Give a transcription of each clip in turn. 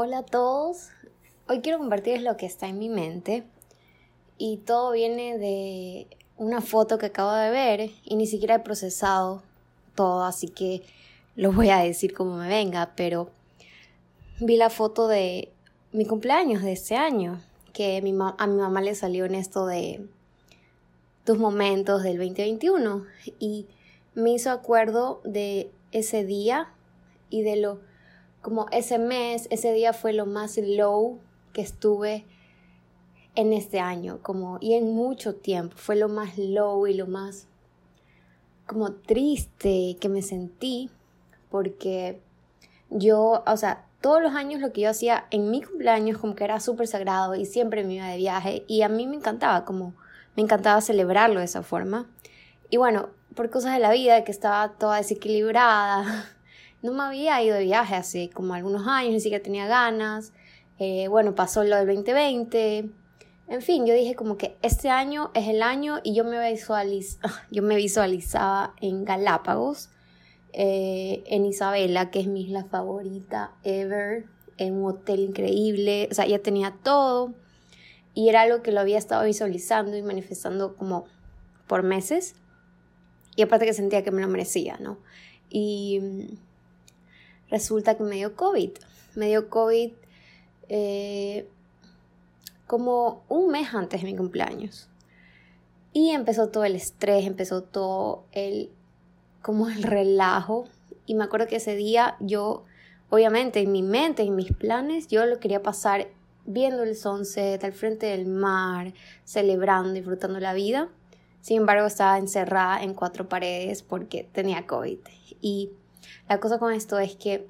Hola a todos. Hoy quiero compartirles lo que está en mi mente. Y todo viene de una foto que acabo de ver y ni siquiera he procesado todo, así que lo voy a decir como me venga, pero vi la foto de mi cumpleaños de este año, que a mi mamá le salió en esto de tus momentos del 2021 y me hizo acuerdo de ese día y de lo como ese mes, ese día fue lo más low que estuve en este año, como y en mucho tiempo, fue lo más low y lo más como triste que me sentí porque yo, o sea, todos los años lo que yo hacía en mi cumpleaños como que era súper sagrado y siempre me iba de viaje y a mí me encantaba como me encantaba celebrarlo de esa forma. Y bueno, por cosas de la vida que estaba toda desequilibrada, no me había ido de viaje hace como algunos años, ni siquiera tenía ganas. Eh, bueno, pasó lo del 2020. En fin, yo dije como que este año es el año y yo me, visualiz yo me visualizaba en Galápagos, eh, en Isabela, que es mi isla favorita ever, en un hotel increíble, o sea, ya tenía todo y era algo que lo había estado visualizando y manifestando como por meses y aparte que sentía que me lo merecía, ¿no? Y resulta que me dio COVID. Me dio COVID eh, como un mes antes de mi cumpleaños. Y empezó todo el estrés, empezó todo el, como el relajo. Y me acuerdo que ese día yo, obviamente en mi mente, en mis planes, yo lo quería pasar viendo el sunset al frente del mar, celebrando, disfrutando la vida. Sin embargo, estaba encerrada en cuatro paredes porque tenía COVID. Y la cosa con esto es que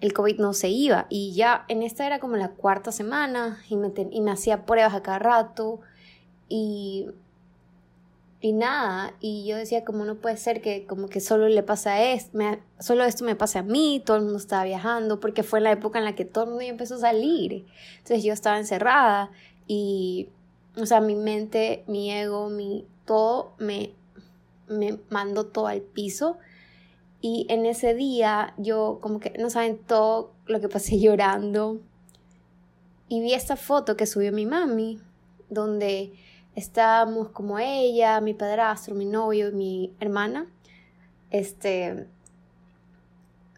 el COVID no se iba y ya en esta era como la cuarta semana y me, y me hacía pruebas a cada rato y, y nada, y yo decía como no puede ser que como que solo le pasa esto, solo esto me pasa a mí, todo el mundo estaba viajando, porque fue la época en la que todo el mundo empezó a salir, entonces yo estaba encerrada y, o sea, mi mente, mi ego, mi todo me, me mandó todo al piso y en ese día yo como que no saben todo lo que pasé llorando. Y vi esta foto que subió mi mami, donde estábamos como ella, mi padrastro, mi novio mi hermana. Este,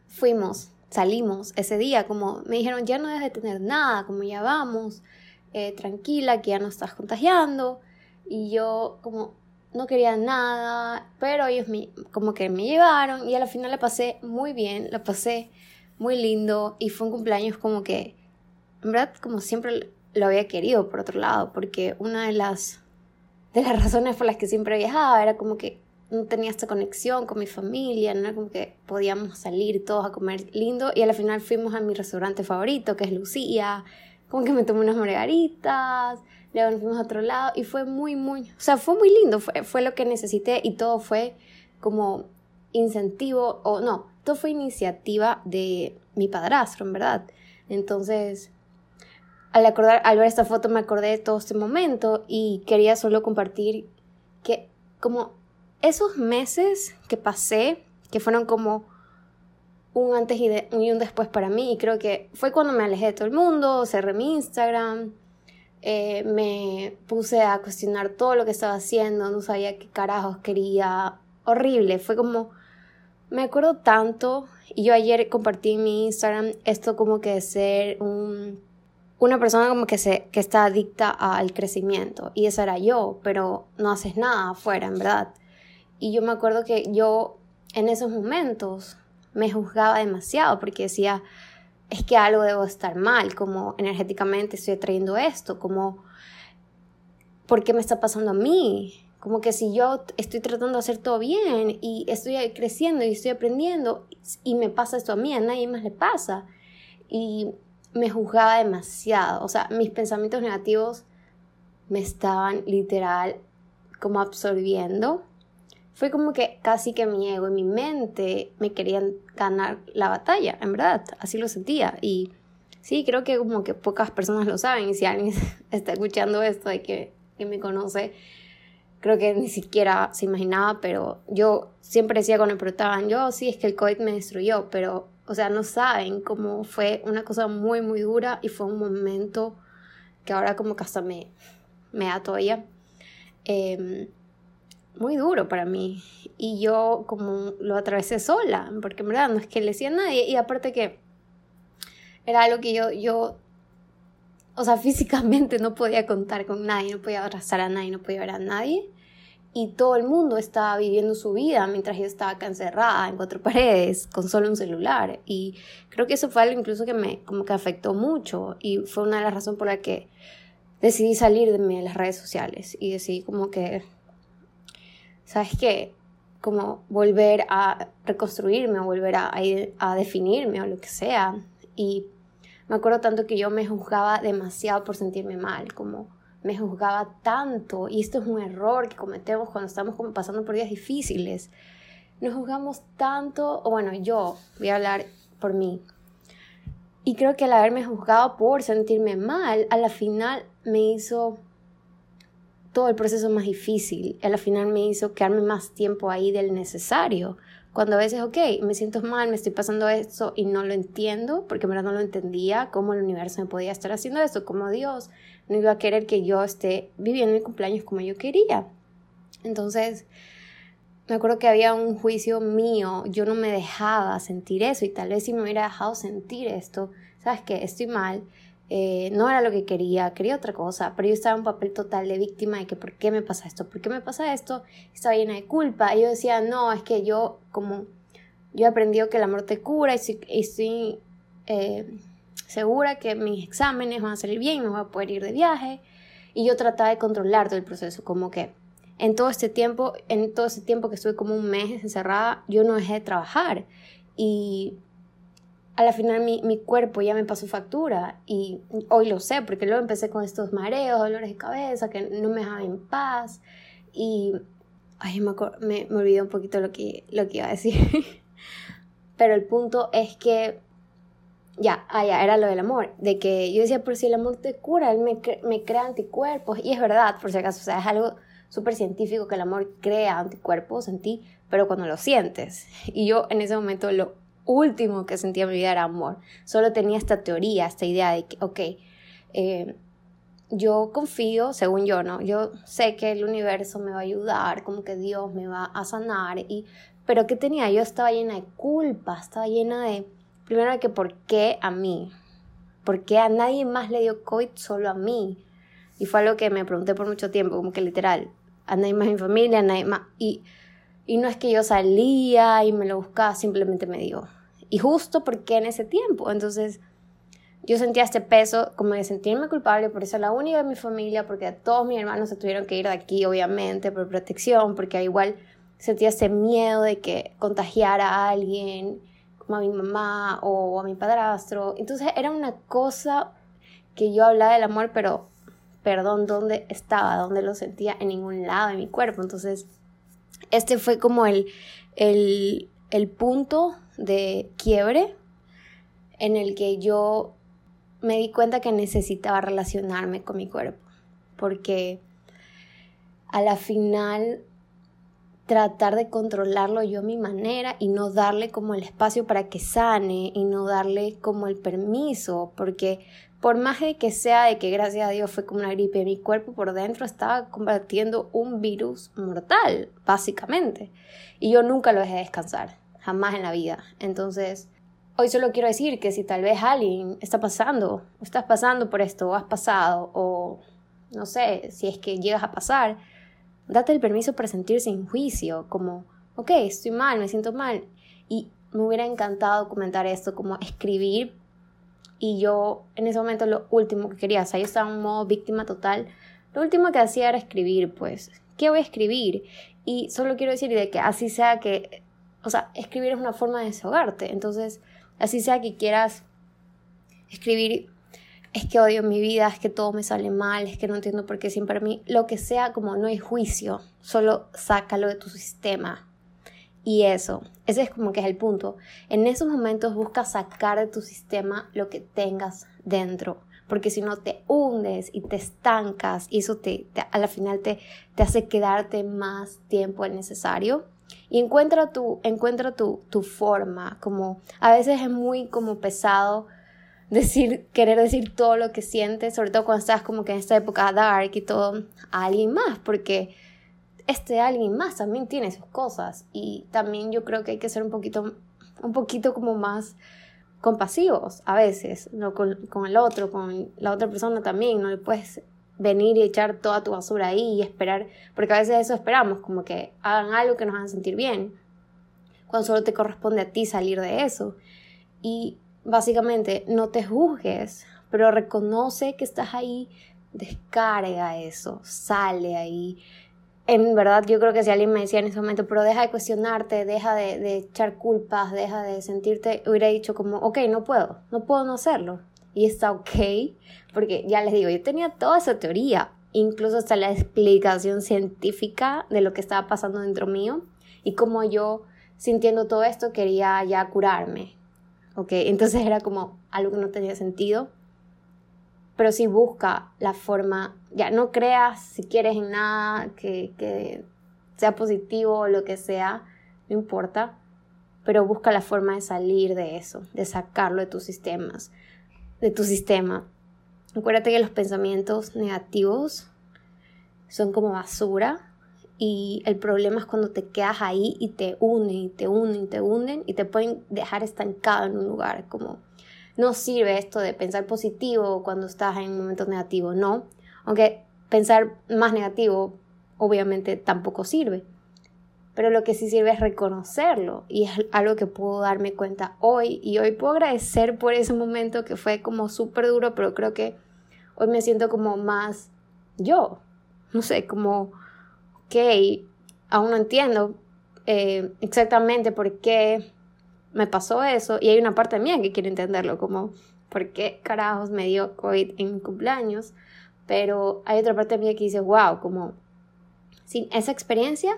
fuimos, salimos ese día, como me dijeron, ya no debes de tener nada, como ya vamos, eh, tranquila, que ya no estás contagiando. Y yo como, no quería nada, pero ellos me, como que me llevaron y a la final la pasé muy bien, la pasé muy lindo y fue un cumpleaños como que, en verdad, como siempre lo había querido por otro lado, porque una de las, de las razones por las que siempre viajaba era como que no tenía esta conexión con mi familia, no era como que podíamos salir todos a comer lindo y a la final fuimos a mi restaurante favorito, que es Lucía, como que me tomé unas margaritas, luego nos a otro lado y fue muy, muy, o sea, fue muy lindo, fue, fue lo que necesité y todo fue como incentivo, o no, todo fue iniciativa de mi padrastro, en verdad. Entonces, al acordar, al ver esta foto me acordé de todo este momento y quería solo compartir que como esos meses que pasé, que fueron como un antes y, y un después para mí, y creo que fue cuando me alejé de todo el mundo, cerré mi Instagram, eh, me puse a cuestionar todo lo que estaba haciendo, no sabía qué carajos quería, horrible, fue como, me acuerdo tanto, y yo ayer compartí en mi Instagram esto como que de ser un, una persona como que, se, que está adicta al crecimiento, y esa era yo, pero no haces nada afuera, en verdad. Y yo me acuerdo que yo en esos momentos me juzgaba demasiado porque decía, es que algo debo estar mal, como energéticamente estoy trayendo esto, como, ¿por qué me está pasando a mí? Como que si yo estoy tratando de hacer todo bien y estoy creciendo y estoy aprendiendo y me pasa esto a mí, a nadie más le pasa. Y me juzgaba demasiado, o sea, mis pensamientos negativos me estaban literal como absorbiendo fue como que casi que mi ego y mi mente me querían ganar la batalla, en verdad, así lo sentía. Y sí, creo que como que pocas personas lo saben, y si alguien está escuchando esto de que, que me conoce, creo que ni siquiera se imaginaba, pero yo siempre decía cuando me preguntaban, yo sí, es que el COVID me destruyó, pero, o sea, no saben cómo fue una cosa muy, muy dura y fue un momento que ahora como que hasta me, me da todavía. Em, muy duro para mí. Y yo como lo atravesé sola, porque en verdad no es que le decía a nadie. Y aparte que era algo que yo, yo, o sea, físicamente no podía contar con nadie, no podía abrazar a nadie, no podía ver a nadie. Y todo el mundo estaba viviendo su vida mientras yo estaba acá encerrada en cuatro paredes, con solo un celular. Y creo que eso fue algo incluso que me como que afectó mucho. Y fue una de las razones por las que decidí salir de las redes sociales. Y decidí como que ¿sabes qué? Como volver a reconstruirme o volver a, a, definirme o lo que sea. Y me acuerdo tanto que yo me juzgaba demasiado por sentirme mal, como me juzgaba tanto. Y esto es un error que cometemos cuando estamos como pasando por días difíciles. Nos juzgamos tanto, o bueno, yo voy a hablar por mí. Y creo que al haberme juzgado por sentirme mal, a la final me hizo todo el proceso más difícil. Él al final me hizo quedarme más tiempo ahí del necesario. Cuando a veces, ok, me siento mal, me estoy pasando esto y no lo entiendo, porque en verdad no lo entendía, cómo el universo me podía estar haciendo esto, cómo Dios no iba a querer que yo esté viviendo mi cumpleaños como yo quería. Entonces, me acuerdo que había un juicio mío, yo no me dejaba sentir eso y tal vez si me hubiera dejado sentir esto, sabes que estoy mal, eh, no era lo que quería, quería otra cosa, pero yo estaba en un papel total de víctima de que ¿por qué me pasa esto? ¿Por qué me pasa esto? Estaba llena de culpa y yo decía, no, es que yo como, yo he aprendido que el amor te cura y estoy, eh, segura que mis exámenes van a salir bien, me voy a poder ir de viaje y yo trataba de controlar todo el proceso, como que en todo este tiempo, en todo ese tiempo que estuve como un mes encerrada, yo no dejé de trabajar y a la final mi, mi, cuerpo ya me pasó factura y hoy lo sé porque luego empecé con estos mareos, dolores de cabeza que no me dejaban en paz y ay, me, me, olvidé un poquito lo que, lo que iba a decir. Pero el punto es que ya, ah, ya, era lo del amor, de que yo decía, por si el amor te cura, él me, me crea anticuerpos y es verdad, por si acaso, o sea, es algo súper científico que el amor crea anticuerpos en ti, pero cuando lo sientes. Y yo en ese momento lo último que sentía en mi vida era amor. Solo tenía esta teoría, esta idea de que, ok, eh, yo confío, según yo, ¿no? Yo sé que el universo me va a ayudar, como que Dios me va a sanar, y, pero ¿qué tenía? Yo estaba llena de culpa, estaba llena de, primero que por qué a mí, por qué a nadie más le dio COVID, solo a mí. Y fue algo que me pregunté por mucho tiempo, como que literal, a nadie más en mi familia, a nadie más, y, y no es que yo salía y me lo buscaba, simplemente me dio, y justo porque en ese tiempo. Entonces yo sentía este peso como de sentirme culpable por ser la única de mi familia, porque todos mis hermanos se tuvieron que ir de aquí, obviamente, por protección, porque igual sentía ese miedo de que contagiara a alguien, como a mi mamá o a mi padrastro. Entonces era una cosa que yo hablaba del amor, pero perdón, ¿dónde estaba? ¿Dónde lo sentía? En ningún lado de mi cuerpo. Entonces, este fue como el, el, el punto de quiebre en el que yo me di cuenta que necesitaba relacionarme con mi cuerpo, porque a la final tratar de controlarlo yo a mi manera y no darle como el espacio para que sane y no darle como el permiso, porque por más de que sea de que gracias a Dios fue como una gripe, mi cuerpo por dentro estaba combatiendo un virus mortal, básicamente, y yo nunca lo dejé descansar jamás en la vida. Entonces, hoy solo quiero decir que si tal vez alguien está pasando, o estás pasando por esto, o has pasado, o no sé, si es que llegas a pasar, date el permiso para sentir sin juicio, como, ok, estoy mal, me siento mal. Y me hubiera encantado comentar esto, como escribir. Y yo en ese momento lo último que quería, o sea, yo estaba en modo víctima total. Lo último que hacía era escribir, pues, ¿qué voy a escribir? Y solo quiero decir de que así sea que o sea, escribir es una forma de desahogarte. Entonces, así sea que quieras escribir, es que odio mi vida, es que todo me sale mal, es que no entiendo por qué siempre a mí, lo que sea, como no hay juicio, solo sácalo de tu sistema. Y eso, ese es como que es el punto. En esos momentos busca sacar de tu sistema lo que tengas dentro. porque si no te hundes y te estancas y eso te, a la final te, te hace quedarte más tiempo el necesario. Y encuentra tu, encuentra tu, tu forma, como a veces es muy como pesado decir, querer decir todo lo que sientes, sobre todo cuando estás como que en esta época dark y todo, a alguien más, porque este alguien más también tiene sus cosas y también yo creo que hay que ser un poquito, un poquito como más compasivos a veces, ¿no? con, con el otro, con la otra persona también, no le puedes venir y echar toda tu basura ahí y esperar, porque a veces eso esperamos, como que hagan algo que nos hagan sentir bien, cuando solo te corresponde a ti salir de eso. Y básicamente no te juzgues, pero reconoce que estás ahí, descarga eso, sale ahí. En verdad, yo creo que si alguien me decía en ese momento, pero deja de cuestionarte, deja de, echar culpas, deja de sentirte, hubiera dicho como, ok, no puedo, no puedo no hacerlo. Y está ok, porque ya les digo, yo tenía toda esa teoría, incluso hasta la explicación científica de lo que estaba pasando dentro mío y como yo, sintiendo todo esto, quería ya curarme, ¿ok? Entonces era como algo que no tenía sentido, pero sí busca la forma, ya no creas si quieres en nada que, que sea positivo o lo que sea, no importa, pero busca la forma de salir de eso, de sacarlo de tus sistemas, de tu sistema. Acuérdate que los pensamientos negativos son como basura y el problema es cuando te quedas ahí y te unen y te unen y te unen y te pueden dejar estancado en un lugar. Como no sirve esto de pensar positivo cuando estás en momentos negativos, no. Aunque pensar más negativo obviamente tampoco sirve. Pero lo que sí sirve es reconocerlo y es algo que puedo darme cuenta hoy y hoy puedo agradecer por ese momento que fue como súper duro, pero creo que hoy me siento como más yo, no sé, como ok, aún no entiendo eh, exactamente por qué me pasó eso y hay una parte mía que quiere entenderlo, como por qué carajos me dio COVID en mi cumpleaños, pero hay otra parte mía que dice, wow, como sin esa experiencia,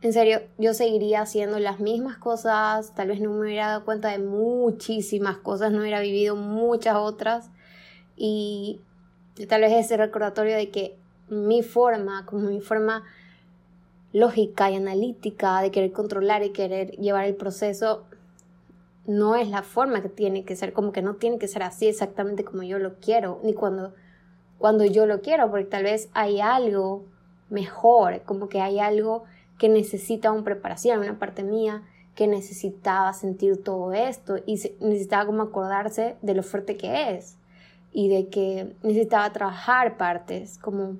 en serio, yo seguiría haciendo las mismas cosas, tal vez no me hubiera dado cuenta de muchísimas cosas, no hubiera vivido muchas otras. Y tal vez ese recordatorio de que mi forma, como mi forma lógica y analítica de querer controlar y querer llevar el proceso no es la forma que tiene que ser, como que no tiene que ser así exactamente como yo lo quiero, ni cuando, cuando yo lo quiero, porque tal vez hay algo mejor, como que hay algo que necesita una preparación, una parte mía que necesitaba sentir todo esto y necesitaba como acordarse de lo fuerte que es y de que necesitaba trabajar partes, como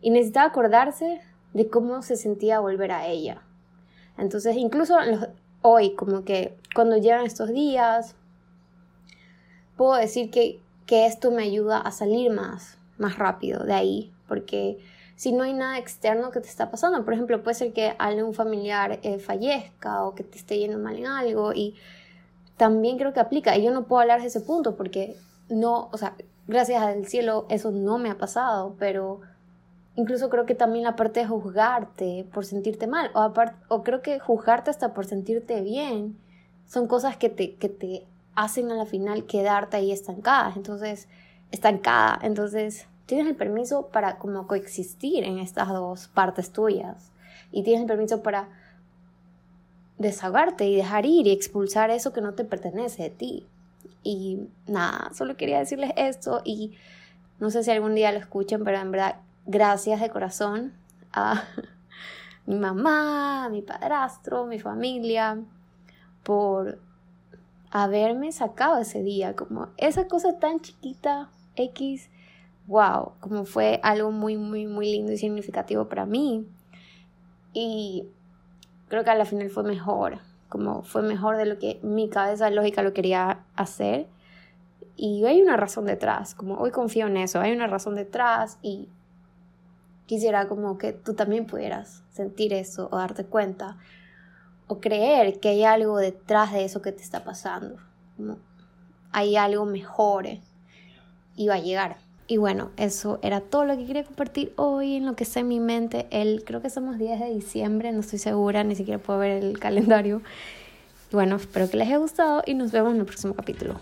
y necesitaba acordarse de cómo se sentía volver a ella. Entonces, incluso hoy, como que cuando llegan estos días, puedo decir que, que esto me ayuda a salir más, más rápido de ahí, porque si no hay nada externo que te está pasando, por ejemplo, puede ser que algún familiar eh, fallezca o que te esté yendo mal en algo y también creo que aplica. Y yo no puedo hablar de ese punto porque no, o sea, gracias al cielo eso no me ha pasado, pero incluso creo que también la parte de juzgarte por sentirte mal, o, o creo que juzgarte hasta por sentirte bien, son cosas que te, que te hacen a la final quedarte ahí estancada. Entonces, estancada. Entonces, tienes el permiso para como coexistir en estas dos partes tuyas. Y tienes el permiso para desahogarte y dejar ir y expulsar eso que no te pertenece de ti. Y nada, solo quería decirles esto y no sé si algún día lo escuchen, pero en verdad gracias de corazón a mi mamá, a mi padrastro, mi familia, por haberme sacado ese día, como esa cosa tan chiquita, X, wow, como fue algo muy, muy, muy lindo y significativo para mí. Y creo que a la final fue mejor, como fue mejor de lo que mi cabeza lógica lo quería hacer. Y hay una razón detrás, como hoy confío en eso, hay una razón detrás y quisiera como que tú también pudieras sentir eso o darte cuenta o creer que hay algo detrás de eso que te está pasando. hay algo mejor y va a llegar. Y bueno, eso era todo lo que quería compartir hoy en lo que está en mi mente. El, creo que somos 10 de diciembre, no estoy segura, ni siquiera puedo ver el calendario. Y bueno, espero que les haya gustado y nos vemos en el próximo capítulo.